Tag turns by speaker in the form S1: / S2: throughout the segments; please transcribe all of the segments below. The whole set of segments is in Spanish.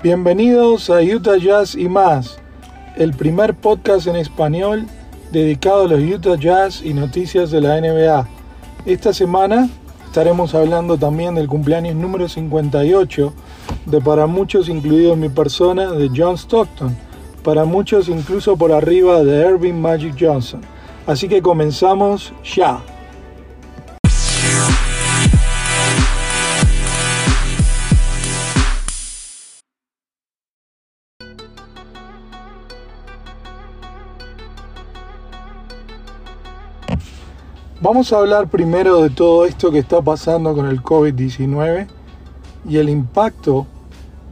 S1: Bienvenidos a Utah Jazz y más, el primer podcast en español dedicado a los Utah Jazz y noticias de la NBA. Esta semana estaremos hablando también del cumpleaños número 58 de para muchos, incluido mi persona, de John Stockton, para muchos incluso por arriba de Irving Magic Johnson. Así que comenzamos ya. Vamos a hablar primero de todo esto que está pasando con el COVID-19 y el impacto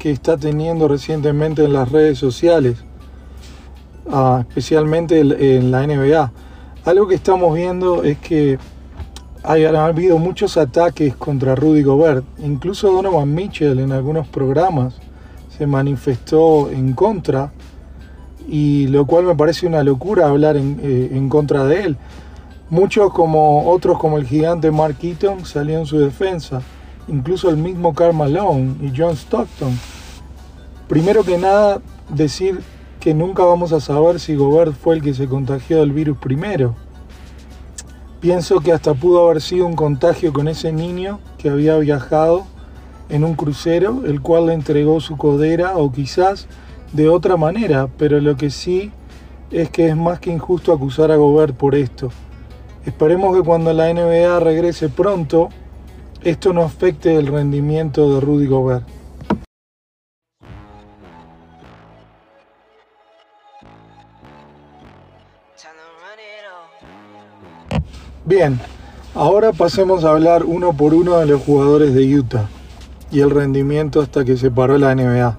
S1: que está teniendo recientemente en las redes sociales, ah, especialmente en la NBA. Algo que estamos viendo es que hay, ha habido muchos ataques contra Rudy Gobert. Incluso Donovan Mitchell en algunos programas se manifestó en contra, y lo cual me parece una locura hablar en, eh, en contra de él. Muchos como otros como el gigante Mark Eaton salieron en su defensa, incluso el mismo Karl Malone y John Stockton. Primero que nada, decir que nunca vamos a saber si Gobert fue el que se contagió del virus primero. Pienso que hasta pudo haber sido un contagio con ese niño que había viajado en un crucero, el cual le entregó su codera o quizás de otra manera, pero lo que sí es que es más que injusto acusar a Gobert por esto. Esperemos que cuando la NBA regrese pronto, esto no afecte el rendimiento de Rudy Gobert. Bien, ahora pasemos a hablar uno por uno de los jugadores de Utah y el rendimiento hasta que se paró la NBA.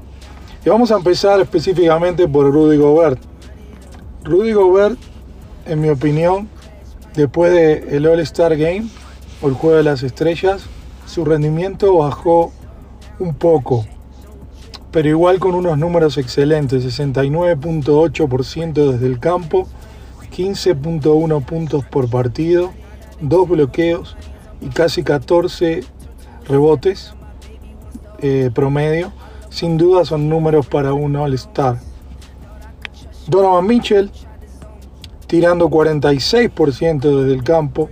S1: Y vamos a empezar específicamente por Rudy Gobert. Rudy Gobert, en mi opinión, Después del All-Star Game o el Juego de las Estrellas, su rendimiento bajó un poco, pero igual con unos números excelentes, 69.8% desde el campo, 15.1 puntos por partido, dos bloqueos y casi 14 rebotes eh, promedio. Sin duda son números para un All-Star. Donovan Mitchell tirando 46% desde el campo,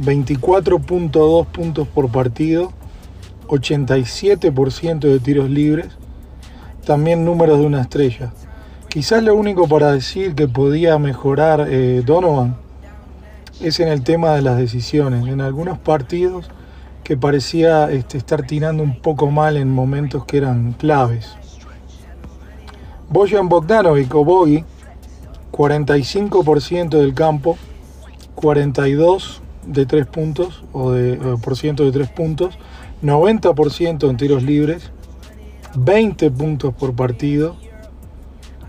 S1: 24.2 puntos por partido, 87% de tiros libres, también números de una estrella. Quizás lo único para decir que podía mejorar eh, Donovan es en el tema de las decisiones. En algunos partidos que parecía este, estar tirando un poco mal en momentos que eran claves. Bojan Bogdanovic o Bogi 45% del campo, 42 de 3 puntos o de eh, de 3 puntos, 90% en tiros libres, 20 puntos por partido.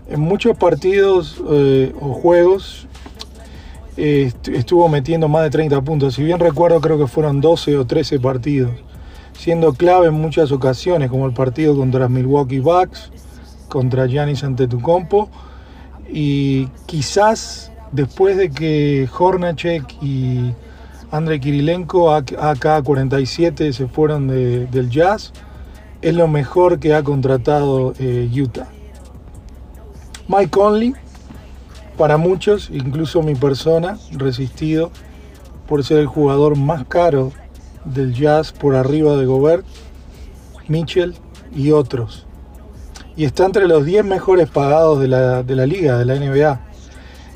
S1: En muchos partidos eh, o juegos estuvo metiendo más de 30 puntos. Si bien recuerdo creo que fueron 12 o 13 partidos, siendo clave en muchas ocasiones, como el partido contra Milwaukee Bucks, contra Giannis Antetokounmpo y quizás después de que Hornacek y Andrei Kirilenko, AK-47, se fueron del jazz, es lo mejor que ha contratado eh, Utah. Mike Conley, para muchos, incluso mi persona, resistido por ser el jugador más caro del jazz por arriba de Gobert, Mitchell y otros y está entre los 10 mejores pagados de la, liga, de la NBA.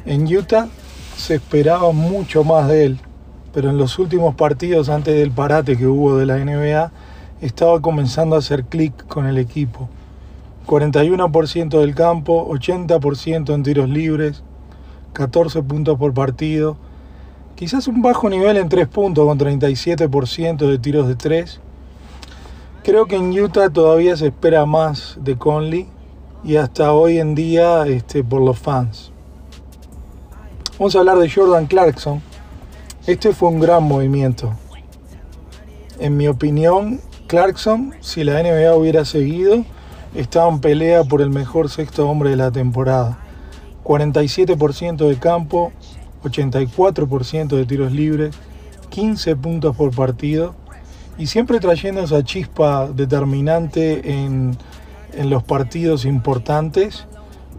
S1: En Utah se esperaba mucho más de él, pero en los últimos partidos antes del parate que hubo de la NBA, estaba comenzando a hacer clic con el equipo. 41% del campo, 80% en tiros libres, 14 puntos por partido. Quizás un bajo nivel en 3 puntos con 37% de tiros de 3 Creo que en Utah todavía se espera más de Conley y hasta hoy en día este, por los fans. Vamos a hablar de Jordan Clarkson. Este fue un gran movimiento. En mi opinión, Clarkson, si la NBA hubiera seguido, estaba en pelea por el mejor sexto hombre de la temporada. 47% de campo, 84% de tiros libres, 15 puntos por partido y siempre trayendo esa chispa determinante en, en los partidos importantes.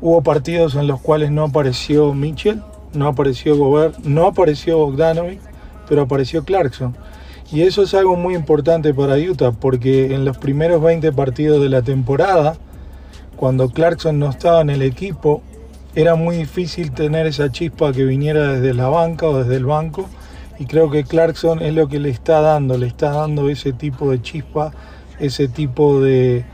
S1: Hubo partidos en los cuales no apareció Mitchell, no apareció Gobert, no apareció Bogdanovic, pero apareció Clarkson. Y eso es algo muy importante para Utah, porque en los primeros 20 partidos de la temporada, cuando Clarkson no estaba en el equipo, era muy difícil tener esa chispa que viniera desde la banca o desde el banco. Y creo que Clarkson es lo que le está dando, le está dando ese tipo de chispa, ese tipo de,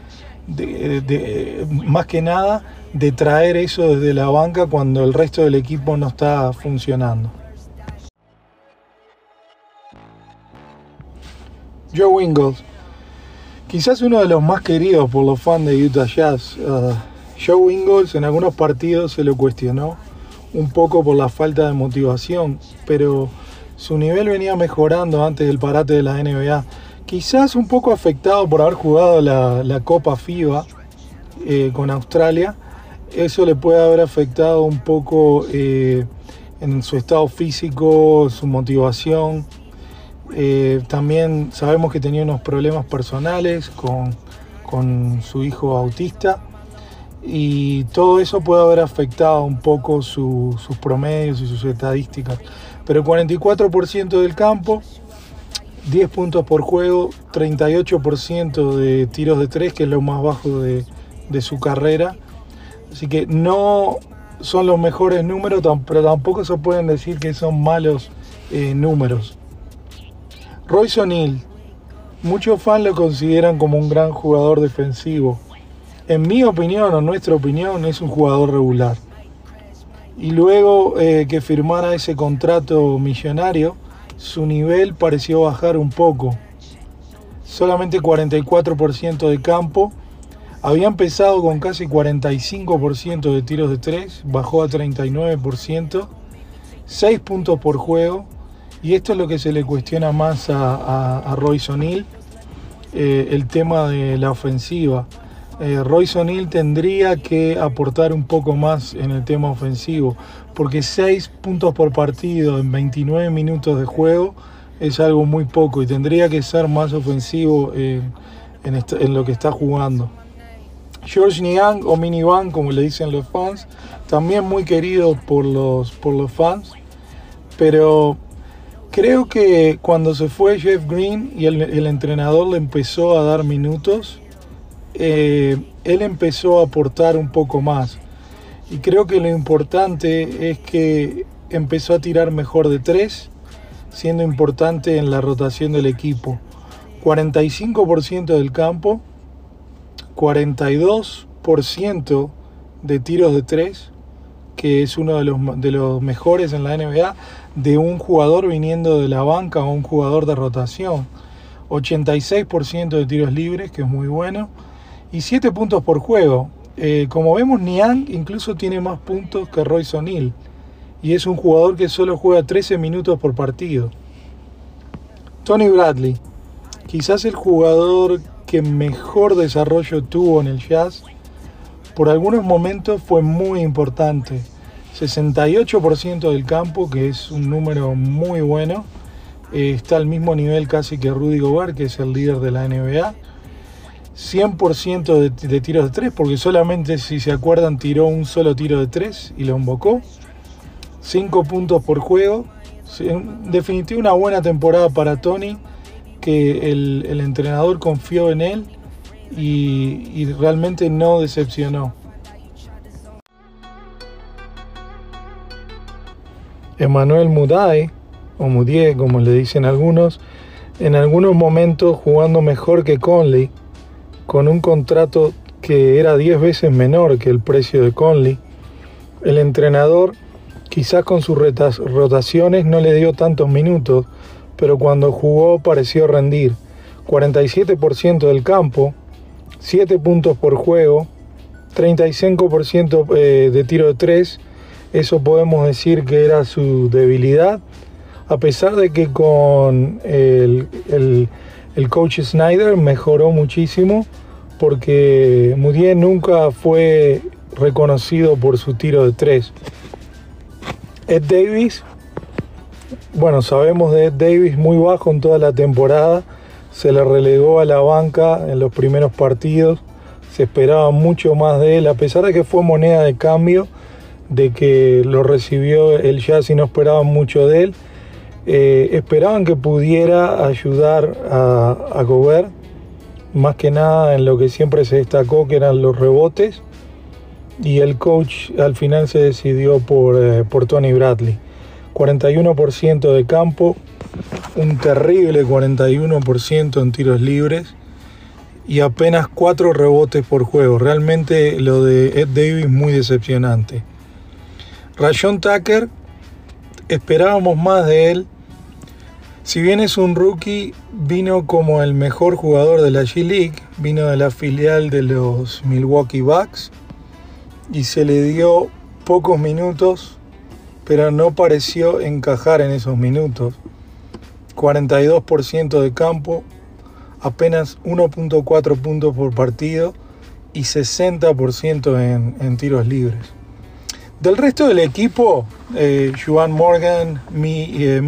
S1: más que nada, de traer eso desde la banca cuando el resto del equipo no está funcionando. Joe Ingles, quizás uno de los más queridos por los fans de Utah Jazz. Uh, Joe Ingles en algunos partidos se lo cuestionó un poco por la falta de motivación, pero su nivel venía mejorando antes del parate de la NBA. Quizás un poco afectado por haber jugado la, Copa FIBA eh, con Australia. Eso le puede haber afectado un poco eh, en su estado físico, su motivación. Eh, también sabemos que tenía unos problemas personales con, con su hijo autista y todo eso puede haber afectado un poco sus promedios y sus estadísticas. Pero 44% del campo, 10 puntos por juego, 38% de tiros de 3, que es lo más bajo de, su carrera. Así que no son los mejores números, pero tampoco se pueden decir que son malos eh, números. Royce O'Neill, muchos fans lo consideran como un gran jugador defensivo en mi opinión o nuestra opinión, es un jugador regular. Y luego eh, que firmara ese contrato millonario, su nivel pareció bajar un poco. Solamente 44% de campo. Había empezado con casi 45% de tiros de 3, bajó a 39%, 6 puntos por juego. Y esto es lo que se le cuestiona más a, Royce O'Neill, eh, el tema de la ofensiva eh, Royce O'Neill tendría que aportar un poco más en el tema ofensivo, porque 6 puntos por partido en 29 minutos de juego es algo muy poco y tendría que ser más ofensivo en, lo que está jugando. George Niang o Mini Van, como le dicen los fans, también muy querido por los, por los fans, pero creo que cuando se fue Jeff Green y el entrenador le empezó a dar minutos, eh, él empezó a aportar un poco más. Y creo que lo importante es que empezó a tirar mejor de tres, siendo importante en la rotación del equipo. 45% del campo, 42% de tiros de tres, que es uno de los, de los mejores en la NBA, de un jugador viniendo de la banca o un jugador de rotación. 86% de tiros libres, que es muy bueno y 7 puntos por juego. Eh, como vemos, Niang incluso tiene más puntos que Royce O'Neill y es un jugador que solo juega 13 minutos por partido. Tony Bradley, quizás el jugador que mejor desarrollo tuvo en el jazz, por algunos momentos fue muy importante. 68% del campo, que es un número muy bueno, eh, está al mismo nivel casi que Rudy Gobert, que es el líder de la NBA. 100% de, tiros de 3, porque solamente, si se acuerdan, tiró un solo tiro de 3 y lo invocó. 5 puntos por juego. Definitiva, una buena temporada para Tony, que el, entrenador confió en él y, realmente no decepcionó. Emmanuel Muday, o Mudier como le dicen algunos, en algunos momentos jugando mejor que Conley, con un contrato que era 10 veces menor que el precio de Conley. El entrenador quizás con sus rotaciones no le dio tantos minutos, pero cuando jugó pareció rendir. 47% del campo, 7 puntos por juego, 35% eh, de tiro de 3, eso podemos decir que era su debilidad, a pesar de que con el, el coach Snyder mejoró muchísimo porque Mudier nunca fue reconocido por su tiro de tres. Ed Davis, bueno, sabemos de Ed Davis muy bajo en toda la temporada, se le relegó a la banca en los primeros partidos, se esperaba mucho más de él, a pesar de que fue moneda de cambio, de que lo recibió el Jazz y no esperaban mucho de él. Eh, esperaban que pudiera ayudar a, a más que nada en lo que siempre se destacó, que eran los rebotes, y el coach al final se decidió por, eh, por Tony Bradley. 41% de campo, un terrible 41% en tiros libres y apenas 4 rebotes por juego. Realmente lo de Ed Davis muy decepcionante. Rayon Tucker, esperábamos más de él. Si bien es un rookie, vino como el mejor jugador de la G-League, vino de la filial de los Milwaukee Bucks y se le dio pocos minutos, pero no pareció encajar en esos minutos. 42% de campo, apenas 1.4 puntos por partido y 60% en, en, tiros libres. Del resto del equipo, eh, Juan Morgan, Mi, eh,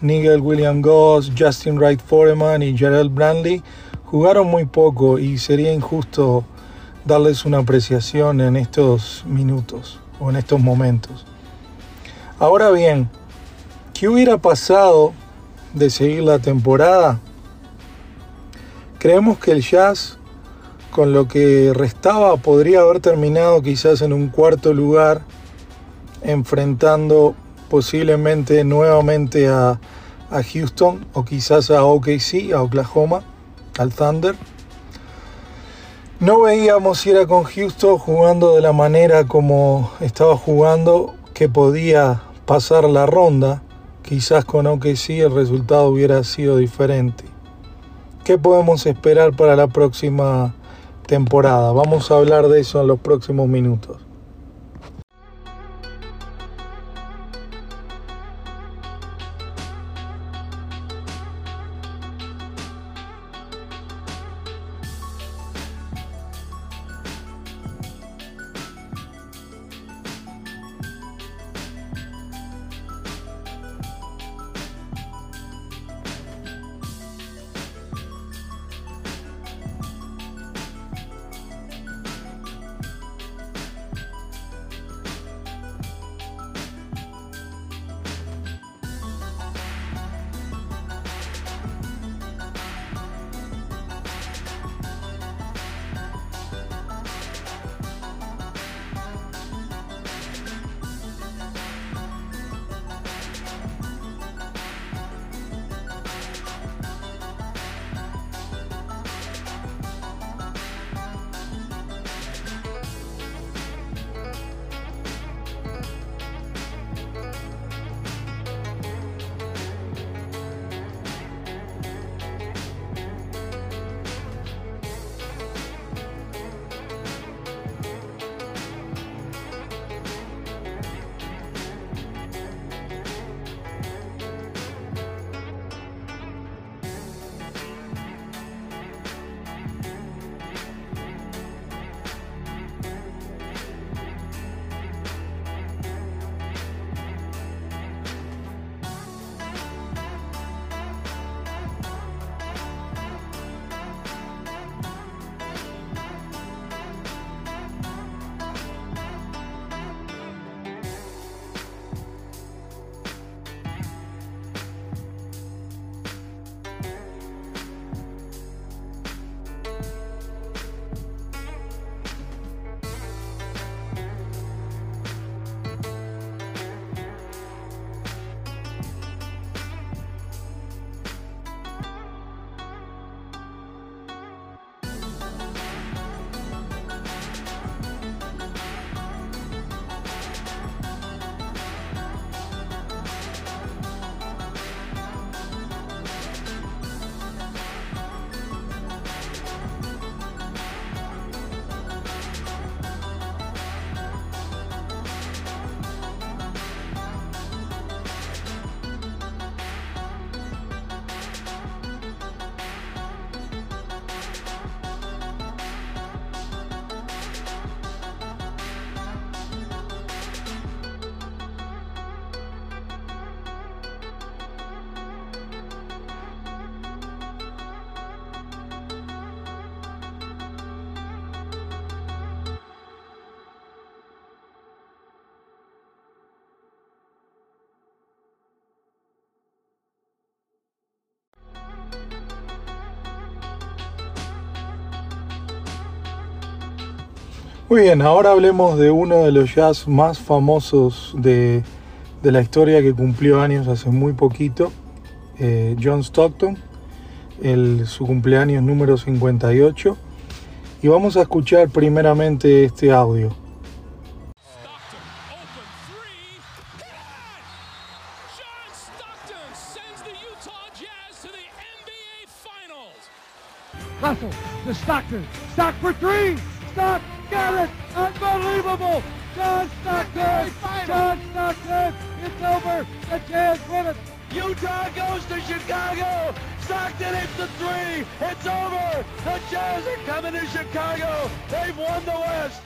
S1: Nigel William Goss, Justin Wright Foreman y Gerald Brandley jugaron muy poco y sería injusto darles una apreciación en estos minutos o en estos momentos. Ahora bien, ¿qué hubiera pasado de seguir la temporada? Creemos que el Jazz, con lo que restaba, podría haber terminado quizás en un cuarto lugar, enfrentando posiblemente nuevamente a, a Houston o quizás a OKC, a Oklahoma, al Thunder. No veíamos si era con Houston jugando de la manera como estaba jugando que podía pasar la ronda. Quizás con OKC el resultado hubiera sido diferente. ¿Qué podemos esperar para la próxima temporada? Vamos a hablar de eso en los próximos minutos. Muy bien, ahora hablemos de uno de los jazz más famosos de, la historia que cumplió años hace muy poquito, eh, John Stockton, su cumpleaños número 58. Y vamos a escuchar primeramente este audio.
S2: Stock for three. Stock got it! Unbelievable! John Stockton! John Stockton! It's over! The Jazz win it! Utah goes to Chicago! Stockton hits the three! It's over! The Jazz are coming to Chicago! They've won the West!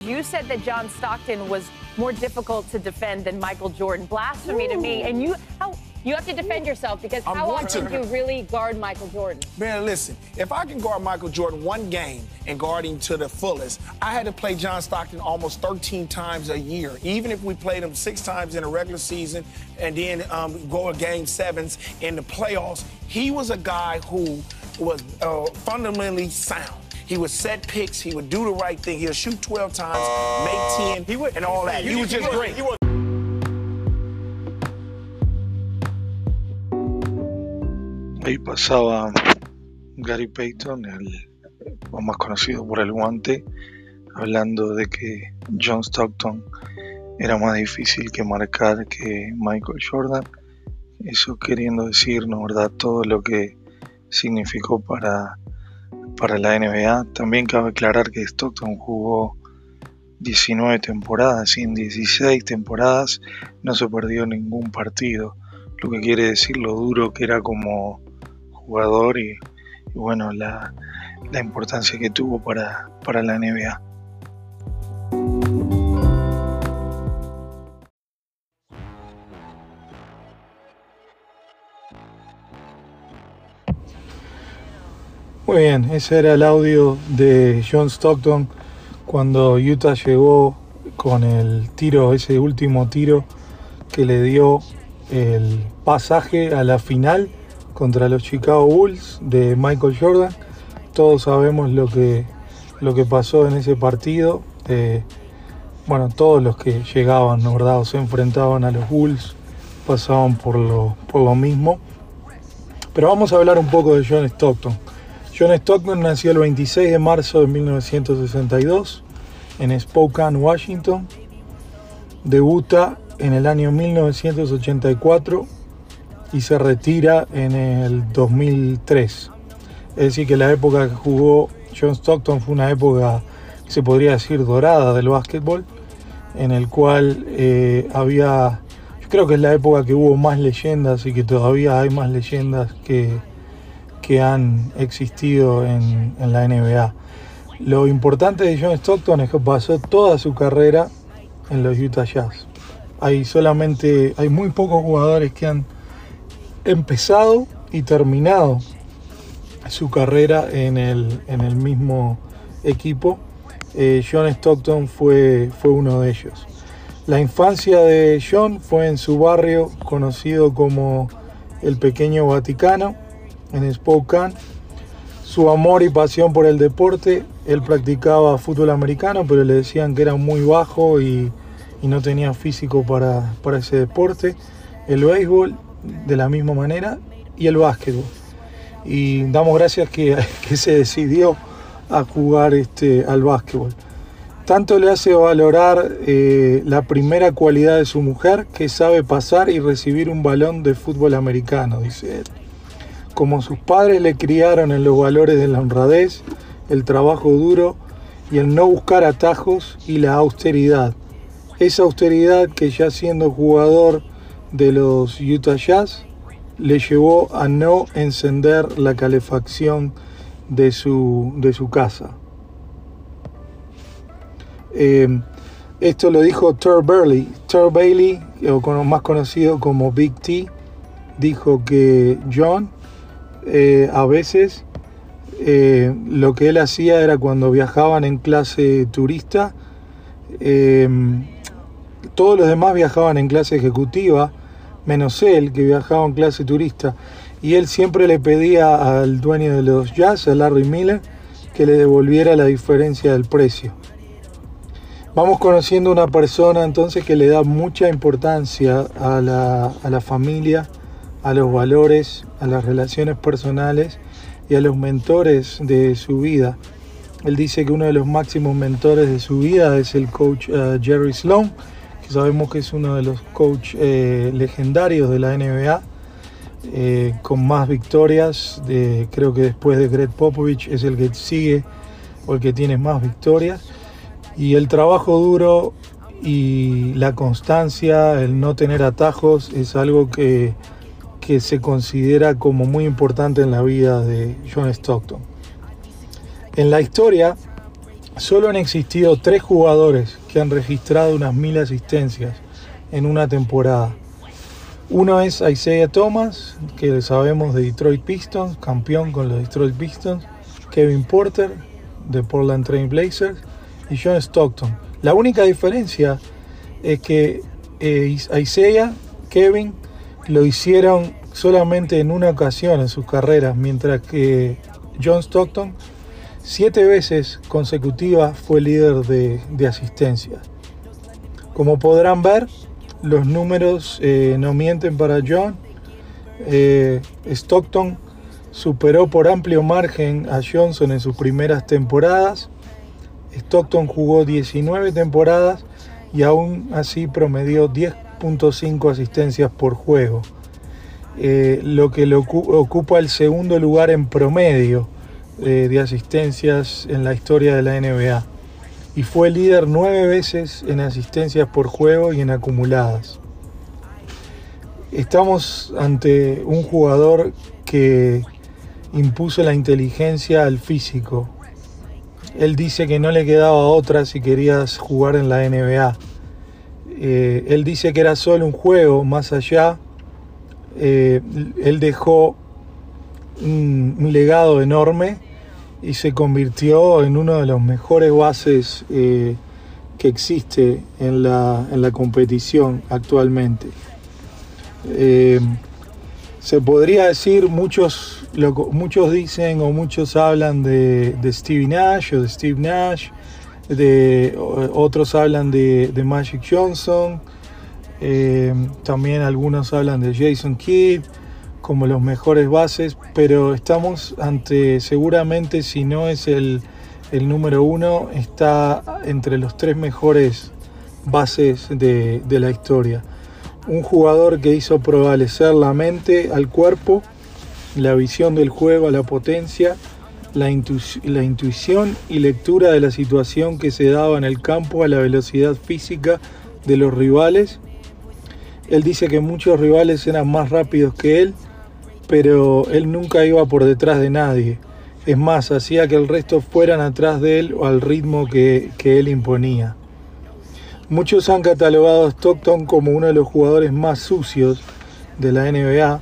S3: You said that John Stockton was more difficult to defend than Michael Jordan. Blasphemy Ooh. to me. And you, how you have to defend yourself because I'm how often do you really guard Michael Jordan?
S4: Man, listen, if I can guard Michael Jordan one game and guard him to the fullest, I had to play John Stockton almost 13 times a year. Even if we played him six times in a regular season and then um, go a game sevens in the playoffs, he was a guy who was uh, fundamentally sound. He would set picks. He would do the right thing. He'll shoot 12 times, make 10, he would, and all that. He was just great.
S1: Ahí pasaba Gary Payton, el más conocido por el guante, hablando de que John Stockton era más difícil que marcar que Michael Jordan. Eso queriendo decir, ¿no verdad?, todo lo que significó para, para la NBA. También cabe aclarar que Stockton jugó 19 temporadas y en 16 temporadas no se perdió ningún partido, lo que quiere decir lo duro que era como jugador y, bueno, la, importancia que tuvo para, para la NBA. Muy bien, ese era el audio de John Stockton cuando Utah llegó con el tiro, ese último tiro que le dio el pasaje a la final contra los Chicago Bulls de Michael Jordan. Todos sabemos lo que, lo que pasó en ese partido. Eh, bueno, todos los que llegaban, ¿verdad? O se enfrentaban a los Bulls pasaban por lo, por lo mismo. Pero vamos a hablar un poco de John Stockton. John Stockton nació el 26 de marzo de 1962 en Spokane, Washington. Debuta en el año 1984 y se retira en el 2003. Es decir, que la época que jugó John Stockton fue una época se podría decir dorada del básquetbol, en el cual eh, había, creo que es la época que hubo más leyendas y que todavía hay más leyendas que, que han existido en, en la NBA. Lo importante de John Stockton es que pasó toda su carrera en los Utah Jazz. Hay solamente, hay muy pocos jugadores que han empezado y terminado su carrera en el, en el mismo equipo. Eh, John Stockton fue, fue uno de ellos. La infancia de John fue en su barrio conocido como el Pequeño Vaticano, en Spokane. Su amor y pasión por el deporte, él practicaba fútbol americano, pero le decían que era muy bajo y, y no tenía físico para, para ese deporte. El béisbol de la misma manera y el básquetbol. Y damos gracias que, que se decidió a jugar este, al básquetbol. Tanto le hace valorar eh, la primera cualidad de su mujer, que sabe pasar y recibir un balón de fútbol americano, dice él. Como sus padres le criaron en los valores de la honradez, el trabajo duro y el no buscar atajos y la austeridad. Esa austeridad que ya siendo jugador de los Utah Jazz le llevó a no encender la calefacción de su, de su casa. Eh, esto lo dijo Tur Bailey. Tur Bailey, o más conocido como Big T, dijo que John eh, a veces eh, lo que él hacía era cuando viajaban en clase turista, todos los demás viajaban en clase ejecutiva menos él, que viajaba en clase turista. Y él siempre le pedía al dueño de los jazz, a Larry Miller, que le devolviera la diferencia del precio. Vamos conociendo una persona entonces que le da mucha importancia a la, a la familia, a los valores, a las relaciones personales y a los mentores de su vida. Él dice que uno de los máximos mentores de su vida es el coach eh, Jerry Sloan, sabemos que es uno de los coaches eh, legendarios de la NBA, eh, con más victorias. Creo que después de Greg Popovich es el que sigue o el que tiene más victorias. Y el trabajo duro y la constancia, el no tener atajos, es algo que, que se considera como muy importante en la vida de John Stockton. En la historia solo han existido tres jugadores que han registrado unas mil asistencias en una temporada. Uno es Isaiah Thomas, que sabemos de Detroit Pistons, campeón con los Detroit Pistons. Kevin Porter, de Portland Trail Blazers. Y John Stockton. La única diferencia es que eh, Isaiah, Kevin, lo hicieron solamente en una ocasión en sus carreras, mientras que John Stockton siete veces consecutivas fue líder de, asistencia. Como podrán ver, los números eh, no mienten para John. Eh, Stockton superó por amplio margen a Johnson en sus primeras temporadas. Stockton jugó 19 temporadas y aún así promedió 10.5 asistencias por juego, eh, lo que le ocupa el segundo lugar en promedio de asistencias en la historia de la NBA y fue líder nueve veces en asistencias por juego y en acumuladas. Estamos ante un jugador que impuso la inteligencia al físico. Él dice que no le quedaba otra si querías jugar en la NBA. Eh, él dice que era solo un juego, más allá, eh, él dejó un legado enorme y se convirtió en uno de los mejores bases eh, que existe en la, en la competición actualmente. Eh, se podría decir, muchos, muchos dicen o muchos hablan de, de Stevie Nash o de Steve Nash, de, otros hablan de, de Magic Johnson, eh, también algunos hablan de Jason Kidd, como los mejores bases, pero estamos ante seguramente, si no es el, número uno, está entre los tres mejores bases de, la historia. Un jugador que hizo prevalecer la mente al cuerpo, la visión del juego la potencia, la intuición y lectura de la situación que se daba en el campo a la velocidad física de los rivales. Él dice que muchos rivales eran más rápidos que él pero él nunca iba por detrás de nadie. Es más, hacía que el resto fueran atrás de él o al ritmo que, él imponía. Muchos han catalogado a Stockton como uno de los jugadores más sucios de la NBA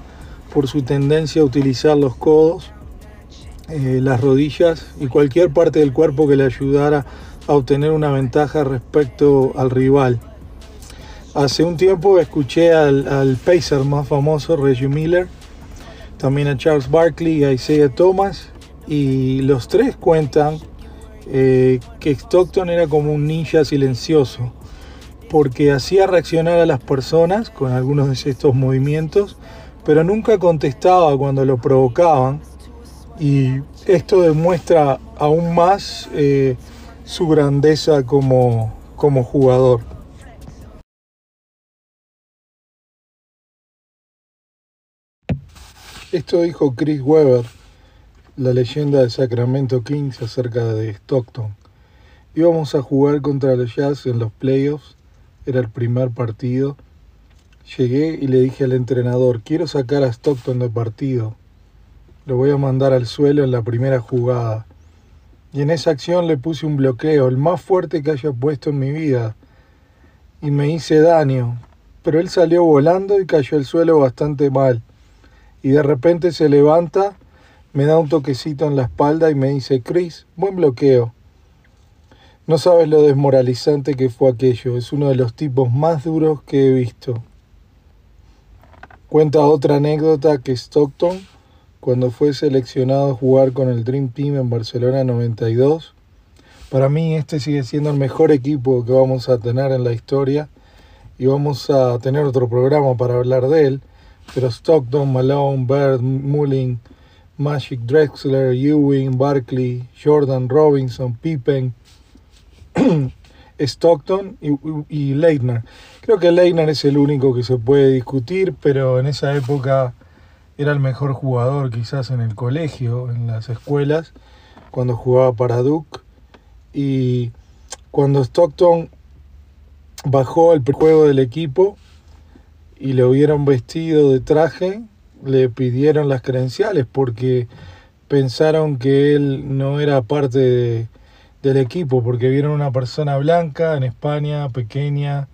S1: por su tendencia a utilizar los codos, eh, las rodillas y cualquier parte del cuerpo que le ayudara a obtener una ventaja respecto al rival. Hace un tiempo escuché al, al pacer más famoso, Reggie Miller, también a Charles Barkley y a Isaiah Thomas. Y los tres cuentan eh, que Stockton era como un ninja silencioso, porque hacía reaccionar a las personas con algunos de estos movimientos, pero nunca contestaba cuando lo provocaban. Y esto demuestra aún más eh, su grandeza como, como jugador. Esto dijo Chris Webber, la leyenda de Sacramento Kings acerca de Stockton. Íbamos a jugar contra los Jazz en los playoffs, era el primer partido. Llegué y le dije al entrenador, quiero sacar a Stockton de partido. Lo voy a mandar al suelo en la primera jugada. Y en esa acción le puse un bloqueo, el más fuerte que haya puesto en mi vida. Y me hice daño, pero él salió volando y cayó al suelo bastante mal y de repente se levanta, me da un toquecito en la espalda y me dice, Chris, buen bloqueo. No sabes lo desmoralizante que fue aquello, es uno de los tipos más duros que he visto. Cuenta otra anécdota que Stockton cuando fue seleccionado a jugar con el Dream Team en Barcelona 92. Para mí este sigue siendo el mejor equipo que vamos a tener en la historia y vamos a tener otro programa para hablar de él. Pero Stockton, Malone, Bird, Mullin, Magic Drexler, Ewing, Barkley, Jordan, Robinson, Pippen, Stockton y, y Leitner. Creo que Leitner es el único que se puede discutir, pero en esa época era el mejor jugador quizás en el colegio, en las escuelas, cuando jugaba para Duke. Y cuando Stockton bajó el juego del equipo y le hubieron vestido de traje, le pidieron las credenciales porque pensaron que él no era parte del equipo, porque vieron una persona blanca en España, pequeña,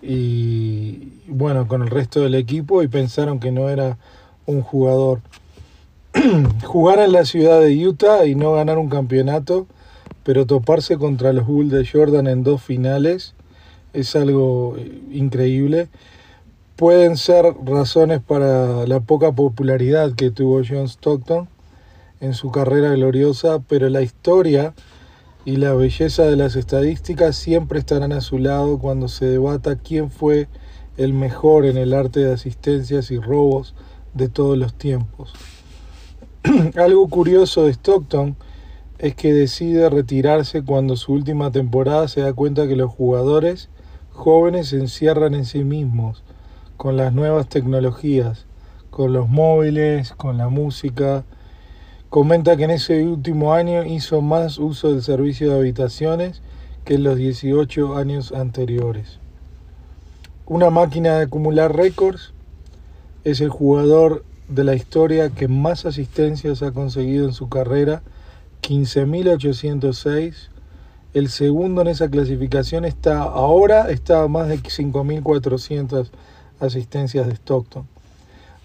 S1: y bueno, con el resto del equipo y pensaron que no era un jugador. Jugar en la ciudad de Utah y no ganar un campeonato, pero toparse contra los Bulls de Jordan en dos finales es algo eh, increíble pueden ser razones para la poca popularidad que tuvo John Stockton en su carrera gloriosa, pero la historia y la belleza de las estadísticas siempre estarán a su lado cuando se debata quién fue el mejor en el arte de asistencias y robos de todos los tiempos. Algo curioso de Stockton es que decide retirarse cuando su última temporada se da cuenta que los jugadores jóvenes se encierran en sí mismos con las nuevas tecnologías, con los móviles, con la música. Comenta que en ese último año hizo más uso del servicio de habitaciones que en los 18 años anteriores. Una máquina de acumular récords, es el jugador de la historia que más asistencias ha conseguido en su carrera, 15.806. El segundo en esa clasificación está ahora está a más de 5.400 asistencias de Stockton.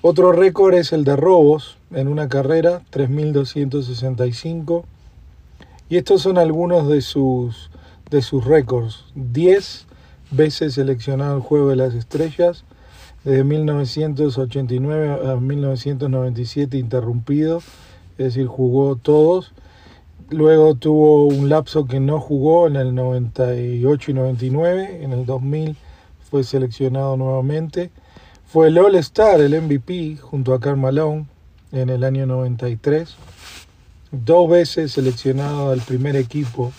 S1: Otro récord es el de robos en una carrera, 3.265. Y estos son algunos de sus, de sus récords. 10 veces seleccionado el Juego de las Estrellas, desde 1989 a 1997 interrumpido, es decir, jugó todos. Luego tuvo un lapso que no jugó en el 98 y 99, en el 2000 fue seleccionado nuevamente. Fue el All-Star, el MVP, junto a Karl Malone en el año 93. Dos veces seleccionado al primer equipo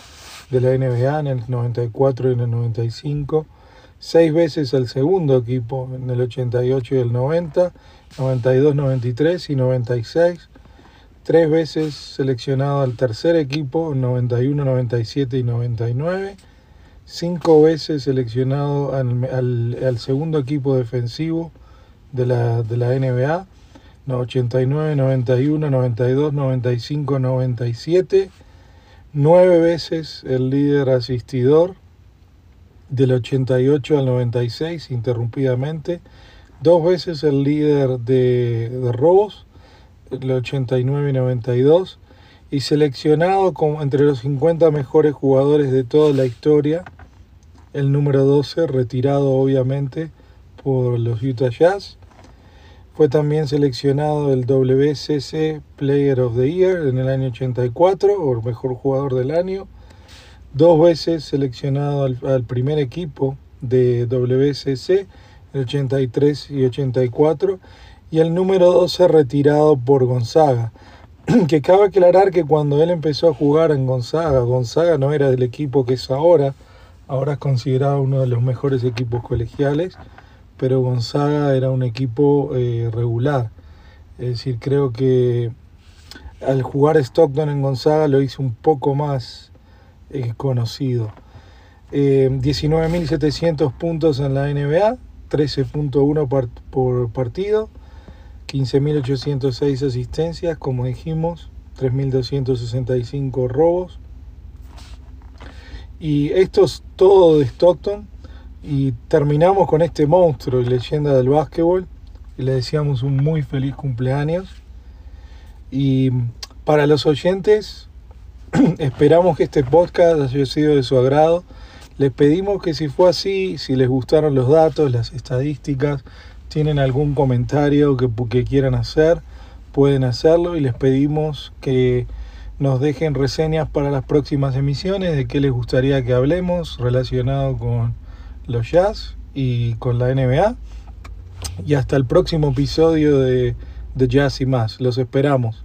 S1: de la NBA en el 94 y en el 95. Seis veces al segundo equipo en el 88 y el 90, 92, 93 y 96. Tres veces seleccionado al tercer equipo en 91, 97 y 99 cinco veces seleccionado al, segundo equipo defensivo de la, de la NBA, 89, 91, 92, 95, 97, nueve veces el líder asistidor del 88 al 96 interrumpidamente, dos veces el líder de, de robos, el 89 y 92, y seleccionado como entre los 50 mejores jugadores de toda la historia el número 12, retirado obviamente por los Utah Jazz. Fue también seleccionado el WCC Player of the Year en el año 84, o mejor jugador del año. Dos veces seleccionado al, primer equipo de WCC, el 83 y 84. Y el número 12 retirado por Gonzaga. Que cabe aclarar que cuando él empezó a jugar en Gonzaga, Gonzaga no era del equipo que es ahora, ahora es considerado uno de los mejores equipos colegiales, pero Gonzaga era un equipo eh, regular. Es decir, creo que al jugar Stockton en Gonzaga lo hizo un poco más eh, conocido. 19.700 eh, puntos en la NBA, 13.1 por partido, 15.806 asistencias, como dijimos, 3.265 robos, y esto es todo de Stockton. Y terminamos con este monstruo y leyenda del básquetbol. Y le deseamos un muy feliz cumpleaños. Y para los oyentes, esperamos que este podcast haya sido de su agrado. Les pedimos que si fue así, si les gustaron los datos, las estadísticas, tienen algún comentario que, que quieran hacer, pueden hacerlo y les pedimos que nos dejen reseñas para las próximas emisiones de qué les gustaría que hablemos relacionado con los jazz y con la NBA. Y hasta el próximo episodio de, de Jazz y más. Los esperamos.